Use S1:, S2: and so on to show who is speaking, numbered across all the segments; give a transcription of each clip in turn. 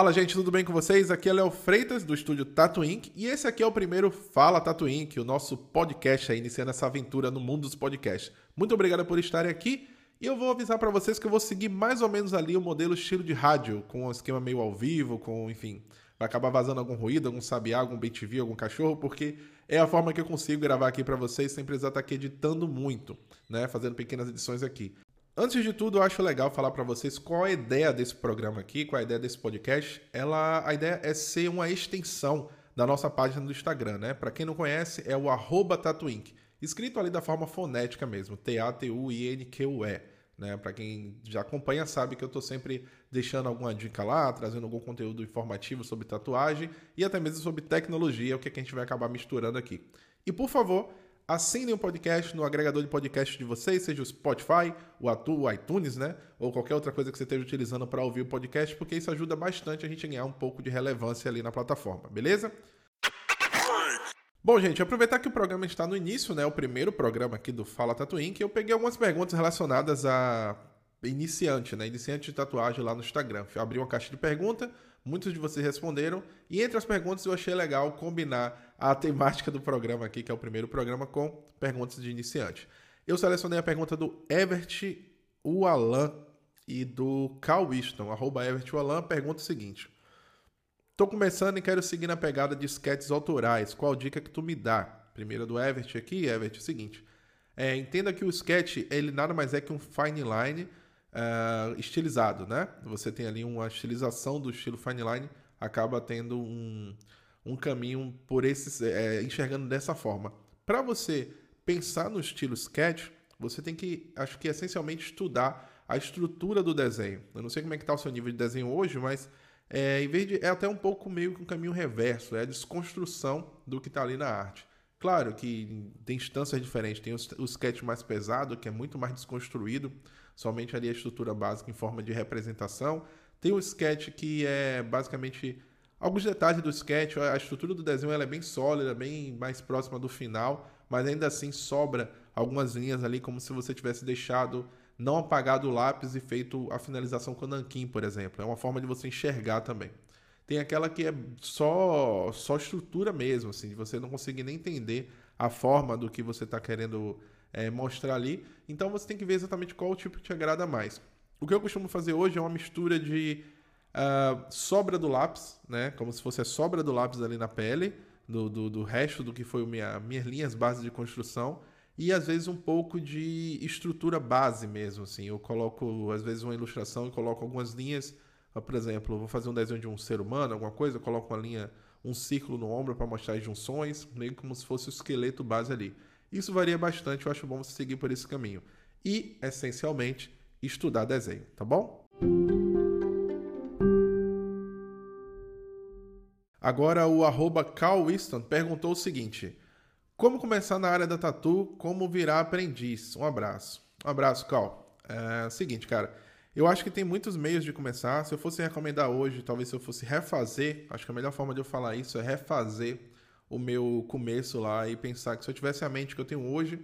S1: Fala gente, tudo bem com vocês? Aqui é Léo Freitas do estúdio Tattoo Inc. e esse aqui é o primeiro Fala Tattoo Inc., o nosso podcast aí, iniciando essa aventura no mundo dos podcasts. Muito obrigado por estarem aqui e eu vou avisar para vocês que eu vou seguir mais ou menos ali o modelo estilo de rádio, com um esquema meio ao vivo, com, enfim, vai acabar vazando algum ruído, algum sabiá, algum BTV, algum cachorro, porque é a forma que eu consigo gravar aqui para vocês sem precisar estar aqui editando muito, né, fazendo pequenas edições aqui. Antes de tudo, eu acho legal falar para vocês qual a ideia desse programa aqui, qual a ideia desse podcast. Ela, a ideia é ser uma extensão da nossa página do Instagram, né? Para quem não conhece, é o Tatuink. Escrito ali da forma fonética mesmo, T-A-T-U-I-N-Q-U-E. Né? Para quem já acompanha sabe que eu estou sempre deixando alguma dica lá, trazendo algum conteúdo informativo sobre tatuagem e até mesmo sobre tecnologia, o que, é que a gente vai acabar misturando aqui. E por favor, Assinem o podcast no agregador de podcast de vocês, seja o Spotify, o, Atu, o iTunes, né? Ou qualquer outra coisa que você esteja utilizando para ouvir o podcast, porque isso ajuda bastante a gente a ganhar um pouco de relevância ali na plataforma, beleza? Bom, gente, aproveitar que o programa está no início, né? O primeiro programa aqui do Fala Tatuin, que eu peguei algumas perguntas relacionadas a iniciante, né? Iniciante de tatuagem lá no Instagram. Eu abri uma caixa de pergunta, muitos de vocês responderam, e entre as perguntas eu achei legal combinar a temática do programa aqui, que é o primeiro programa, com perguntas de iniciante. Eu selecionei a pergunta do Evert Ualan e do Cal Winston, arroba Evert Ualan, pergunta o seguinte. Tô começando e quero seguir na pegada de sketches autorais. Qual dica que tu me dá? Primeira do Evert aqui, Evert, é o seguinte. É, entenda que o sketch, ele nada mais é que um fine line uh, estilizado, né? Você tem ali uma estilização do estilo fine line, acaba tendo um, um caminho por esses, é, enxergando dessa forma. Para você pensar no estilo sketch, você tem que, acho que essencialmente estudar a estrutura do desenho. Eu não sei como é que está o seu nível de desenho hoje, mas é, em vez de, é até um pouco meio que um caminho reverso, é a desconstrução do que está ali na arte. Claro que tem instâncias diferentes, tem o, sketch mais pesado, que é muito mais desconstruído, somente ali a estrutura básica em forma de representação. Tem o sketch que é basicamente Alguns detalhes do sketch, a estrutura do desenho ela é bem sólida, bem mais próxima do final, mas ainda assim sobra algumas linhas ali como se você tivesse deixado não apagado o lápis e feito a finalização com nanquim, por exemplo. É uma forma de você enxergar também. Tem aquela que é só só estrutura mesmo, assim, você não conseguir nem entender a forma do que você está querendo é, mostrar ali. Então você tem que ver exatamente qual o tipo que te agrada mais. O que eu costumo fazer hoje é uma mistura de Uh, sobra do lápis, né? Como se fosse a sobra do lápis ali na pele, do, do, do resto do que foi minha, minhas linhas base de construção. E às vezes um pouco de estrutura base mesmo, assim. Eu coloco, às vezes, uma ilustração e coloco algumas linhas. Por exemplo, vou fazer um desenho de um ser humano, alguma coisa, eu coloco uma linha, um círculo no ombro para mostrar as junções, meio como se fosse o esqueleto base ali. Isso varia bastante, eu acho bom você seguir por esse caminho. E, essencialmente, estudar desenho, tá bom? Agora o arroba Winston perguntou o seguinte: Como começar na área da tatu? Como virar aprendiz? Um abraço. Um abraço, Carl. É o seguinte, cara. Eu acho que tem muitos meios de começar. Se eu fosse recomendar hoje, talvez se eu fosse refazer, acho que a melhor forma de eu falar isso é refazer o meu começo lá e pensar que se eu tivesse a mente que eu tenho hoje,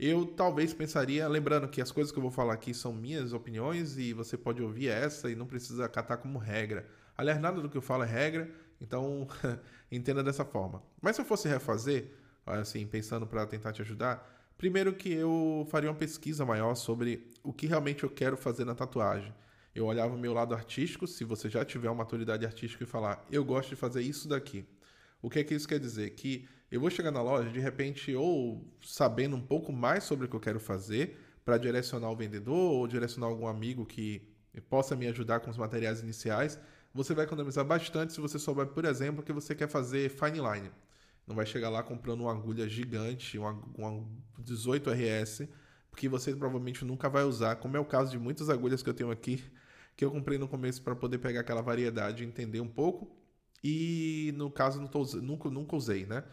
S1: eu talvez pensaria, lembrando que as coisas que eu vou falar aqui são minhas opiniões e você pode ouvir essa e não precisa acatar como regra. Aliás, nada do que eu falo é regra, então entenda dessa forma. Mas se eu fosse refazer, assim, pensando para tentar te ajudar, primeiro que eu faria uma pesquisa maior sobre o que realmente eu quero fazer na tatuagem. Eu olhava o meu lado artístico, se você já tiver uma maturidade artística e falar, eu gosto de fazer isso daqui. O que é que isso quer dizer? Que eu vou chegar na loja, de repente, ou sabendo um pouco mais sobre o que eu quero fazer, para direcionar o vendedor ou direcionar algum amigo que possa me ajudar com os materiais iniciais, você vai economizar bastante se você souber, por exemplo, que você quer fazer fine line. Não vai chegar lá comprando uma agulha gigante, uma, uma 18 RS, porque você provavelmente nunca vai usar, como é o caso de muitas agulhas que eu tenho aqui, que eu comprei no começo para poder pegar aquela variedade e entender um pouco. E no caso não tô, nunca, nunca usei, né?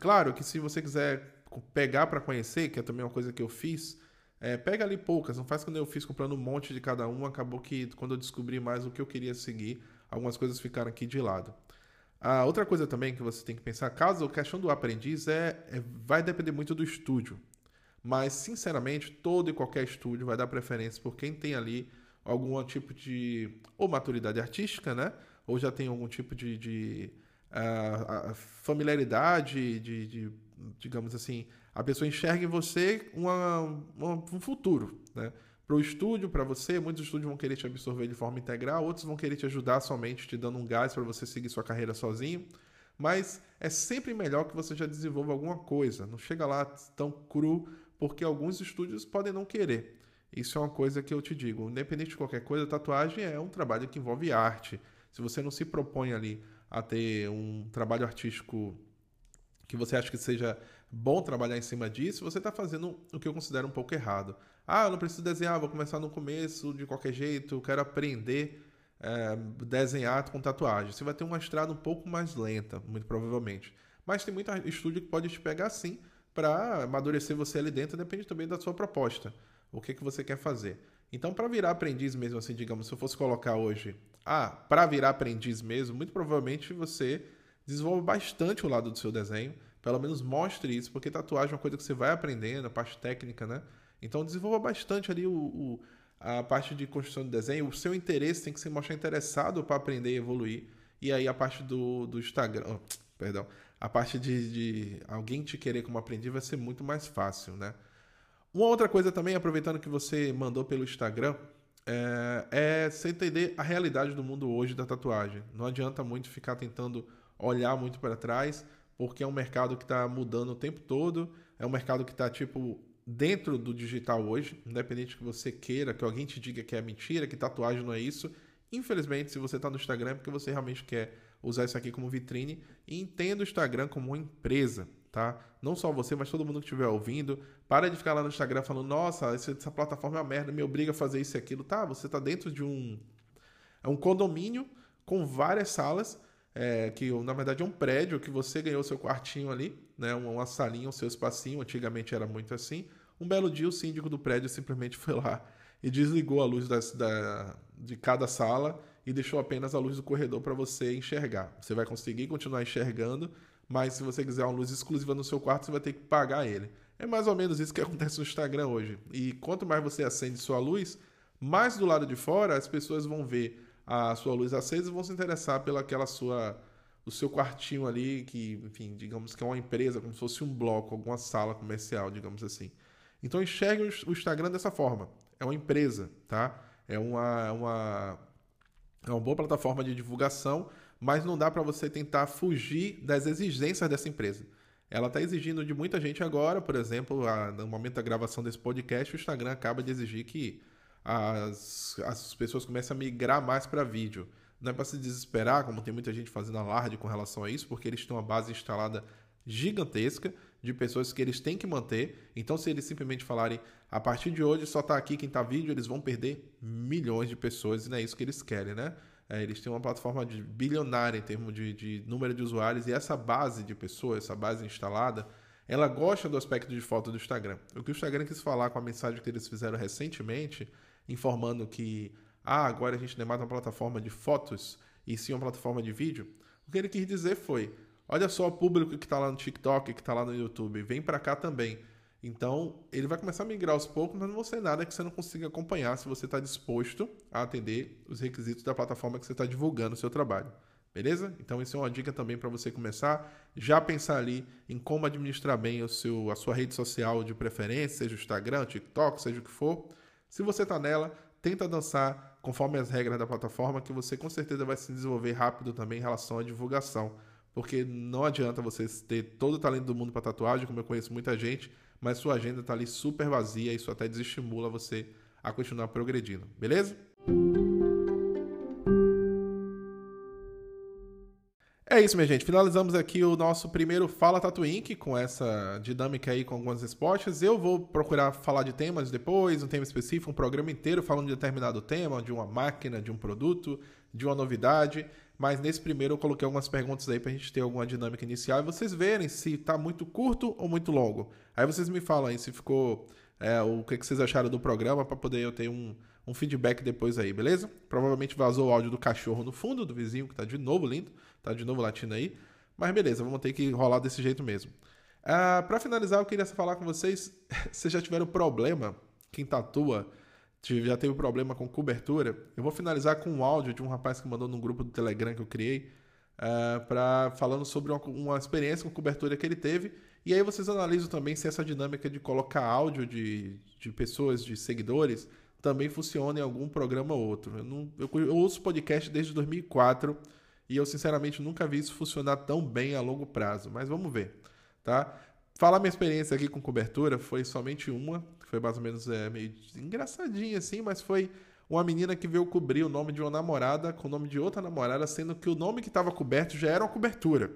S1: claro que se você quiser pegar para conhecer, que é também uma coisa que eu fiz, é, pega ali poucas, não faz quando eu fiz comprando um monte de cada um, acabou que quando eu descobri mais o que eu queria seguir, algumas coisas ficaram aqui de lado. A outra coisa também que você tem que pensar, caso a questão do aprendiz é, é vai depender muito do estúdio. Mas, sinceramente, todo e qualquer estúdio vai dar preferência por quem tem ali algum tipo de ou maturidade artística, né? Ou já tem algum tipo de, de uh, familiaridade, de, de, digamos assim, a pessoa enxerga em você uma, uma, um futuro, né? Para o estúdio, para você, muitos estúdios vão querer te absorver de forma integral, outros vão querer te ajudar somente, te dando um gás para você seguir sua carreira sozinho. Mas é sempre melhor que você já desenvolva alguma coisa. Não chega lá tão cru, porque alguns estúdios podem não querer. Isso é uma coisa que eu te digo. Independente de qualquer coisa, tatuagem é um trabalho que envolve arte. Se você não se propõe ali a ter um trabalho artístico que você acha que seja bom trabalhar em cima disso, você está fazendo o que eu considero um pouco errado. Ah, eu não preciso desenhar, vou começar no começo de qualquer jeito, quero aprender é, desenhar com tatuagem. Você vai ter uma estrada um pouco mais lenta, muito provavelmente. Mas tem muito estúdio que pode te pegar sim para amadurecer você ali dentro, depende também da sua proposta. O que, que você quer fazer. Então, para virar aprendiz mesmo, assim, digamos, se eu fosse colocar hoje, ah, para virar aprendiz mesmo, muito provavelmente você desenvolve bastante o lado do seu desenho, pelo menos mostre isso, porque tatuagem é uma coisa que você vai aprendendo, a parte técnica, né? Então, desenvolva bastante ali o, o a parte de construção de desenho, o seu interesse tem que se mostrar interessado para aprender e evoluir. E aí a parte do, do Instagram, oh, perdão, a parte de, de alguém te querer como aprendiz vai ser muito mais fácil, né? Uma outra coisa também, aproveitando que você mandou pelo Instagram, é, é você entender a realidade do mundo hoje da tatuagem. Não adianta muito ficar tentando olhar muito para trás, porque é um mercado que está mudando o tempo todo, é um mercado que está, tipo, dentro do digital hoje, independente que você queira, que alguém te diga que é mentira, que tatuagem não é isso. Infelizmente, se você está no Instagram é porque você realmente quer usar isso aqui como vitrine e entenda o Instagram como uma empresa, tá? Não só você, mas todo mundo que estiver ouvindo. Para de ficar lá no Instagram falando, nossa, essa plataforma é uma merda, me obriga a fazer isso e aquilo. Tá, você está dentro de um... É um condomínio com várias salas, é, que na verdade é um prédio que você ganhou seu quartinho ali, né? Uma salinha, o seu espacinho, antigamente era muito assim. Um belo dia, o síndico do prédio simplesmente foi lá e desligou a luz das, da, de cada sala e deixou apenas a luz do corredor para você enxergar. Você vai conseguir continuar enxergando, mas se você quiser uma luz exclusiva no seu quarto, você vai ter que pagar ele. É mais ou menos isso que acontece no Instagram hoje. E quanto mais você acende sua luz, mais do lado de fora as pessoas vão ver a sua luz acesa e vão se interessar pelaquela sua o seu quartinho ali, que, enfim, digamos que é uma empresa, como se fosse um bloco, alguma sala comercial, digamos assim. Então enxergue o Instagram dessa forma. É uma empresa, tá? É uma, uma, é uma boa plataforma de divulgação, mas não dá para você tentar fugir das exigências dessa empresa. Ela está exigindo de muita gente agora, por exemplo, a, no momento da gravação desse podcast, o Instagram acaba de exigir que as, as pessoas comecem a migrar mais para vídeo. Não é para se desesperar, como tem muita gente fazendo alarde com relação a isso, porque eles têm uma base instalada gigantesca de pessoas que eles têm que manter. Então, se eles simplesmente falarem a partir de hoje só está aqui quem está vídeo, eles vão perder milhões de pessoas e não é isso que eles querem, né? É, eles têm uma plataforma de bilionária em termos de, de número de usuários e essa base de pessoas, essa base instalada, ela gosta do aspecto de foto do Instagram. O que o Instagram quis falar com a mensagem que eles fizeram recentemente, informando que ah, agora a gente não é mais uma plataforma de fotos e sim uma plataforma de vídeo, o que ele quis dizer foi Olha só o público que está lá no TikTok, que está lá no YouTube, vem para cá também. Então, ele vai começar a migrar aos poucos, mas não vai ser nada que você não consiga acompanhar se você está disposto a atender os requisitos da plataforma que você está divulgando o seu trabalho. Beleza? Então, isso é uma dica também para você começar. Já pensar ali em como administrar bem o seu, a sua rede social de preferência, seja o Instagram, o TikTok, seja o que for. Se você está nela, tenta dançar conforme as regras da plataforma, que você com certeza vai se desenvolver rápido também em relação à divulgação porque não adianta você ter todo o talento do mundo para tatuagem, como eu conheço muita gente, mas sua agenda está ali super vazia isso até desestimula você a continuar progredindo, beleza? É isso, minha gente. Finalizamos aqui o nosso primeiro Fala Tatu Inc. com essa dinâmica aí com algumas respostas. Eu vou procurar falar de temas depois, um tema específico, um programa inteiro falando de determinado tema, de uma máquina, de um produto, de uma novidade. Mas nesse primeiro eu coloquei algumas perguntas aí pra gente ter alguma dinâmica inicial e vocês verem se tá muito curto ou muito longo. Aí vocês me falam aí se ficou. É, o que, que vocês acharam do programa para poder eu ter um, um feedback depois aí, beleza? Provavelmente vazou o áudio do cachorro no fundo, do vizinho, que tá de novo lindo, tá de novo latindo aí. Mas beleza, vamos ter que rolar desse jeito mesmo. Uh, para finalizar, eu queria falar com vocês. Vocês já tiveram problema, quem tatua, já teve problema com cobertura. Eu vou finalizar com um áudio de um rapaz que mandou num grupo do Telegram que eu criei, uh, pra, falando sobre uma, uma experiência com cobertura que ele teve. E aí vocês analisam também se essa dinâmica de colocar áudio de, de pessoas, de seguidores, também funciona em algum programa ou outro. Eu, não, eu, eu ouço podcast desde 2004 e eu sinceramente nunca vi isso funcionar tão bem a longo prazo, mas vamos ver, tá? Falar minha experiência aqui com cobertura foi somente uma, que foi mais ou menos é, meio engraçadinha assim, mas foi uma menina que veio cobrir o nome de uma namorada com o nome de outra namorada, sendo que o nome que estava coberto já era uma cobertura.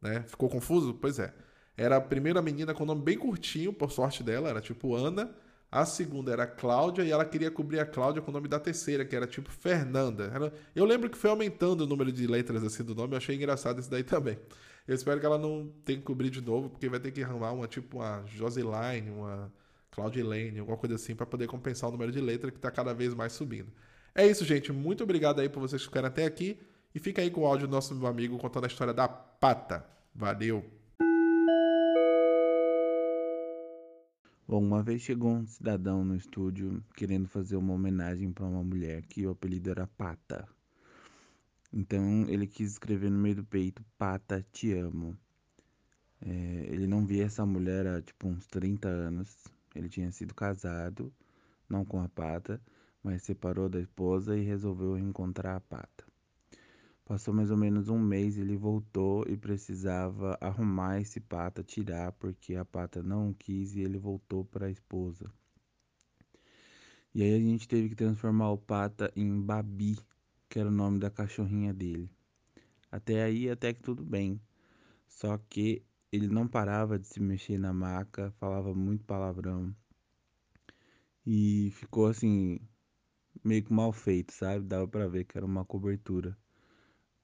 S1: Né? Ficou confuso? Pois é. Era a primeira menina com o nome bem curtinho, por sorte dela, era tipo Ana. A segunda era Cláudia e ela queria cobrir a Cláudia com o nome da terceira, que era tipo Fernanda. Eu lembro que foi aumentando o número de letras assim do nome, eu achei engraçado isso daí também. Eu espero que ela não tenha que cobrir de novo, porque vai ter que arrumar uma tipo uma Joseline, uma Claudilene, alguma coisa assim, para poder compensar o número de letra que está cada vez mais subindo. É isso, gente. Muito obrigado aí por vocês ficarem até aqui. E fica aí com o áudio do nosso amigo contando a história da pata. Valeu!
S2: Bom, uma vez chegou um cidadão no estúdio querendo fazer uma homenagem para uma mulher que o apelido era Pata. Então ele quis escrever no meio do peito: Pata, te amo. É, ele não via essa mulher há tipo uns 30 anos. Ele tinha sido casado, não com a Pata, mas separou da esposa e resolveu reencontrar a Pata. Passou mais ou menos um mês, ele voltou e precisava arrumar esse pata, tirar, porque a pata não quis e ele voltou para a esposa. E aí a gente teve que transformar o pata em Babi, que era o nome da cachorrinha dele. Até aí até que tudo bem. Só que ele não parava de se mexer na maca, falava muito palavrão. E ficou assim meio que mal feito, sabe? Dava para ver que era uma cobertura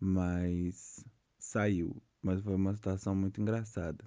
S2: mas saiu. Mas foi uma situação muito engraçada.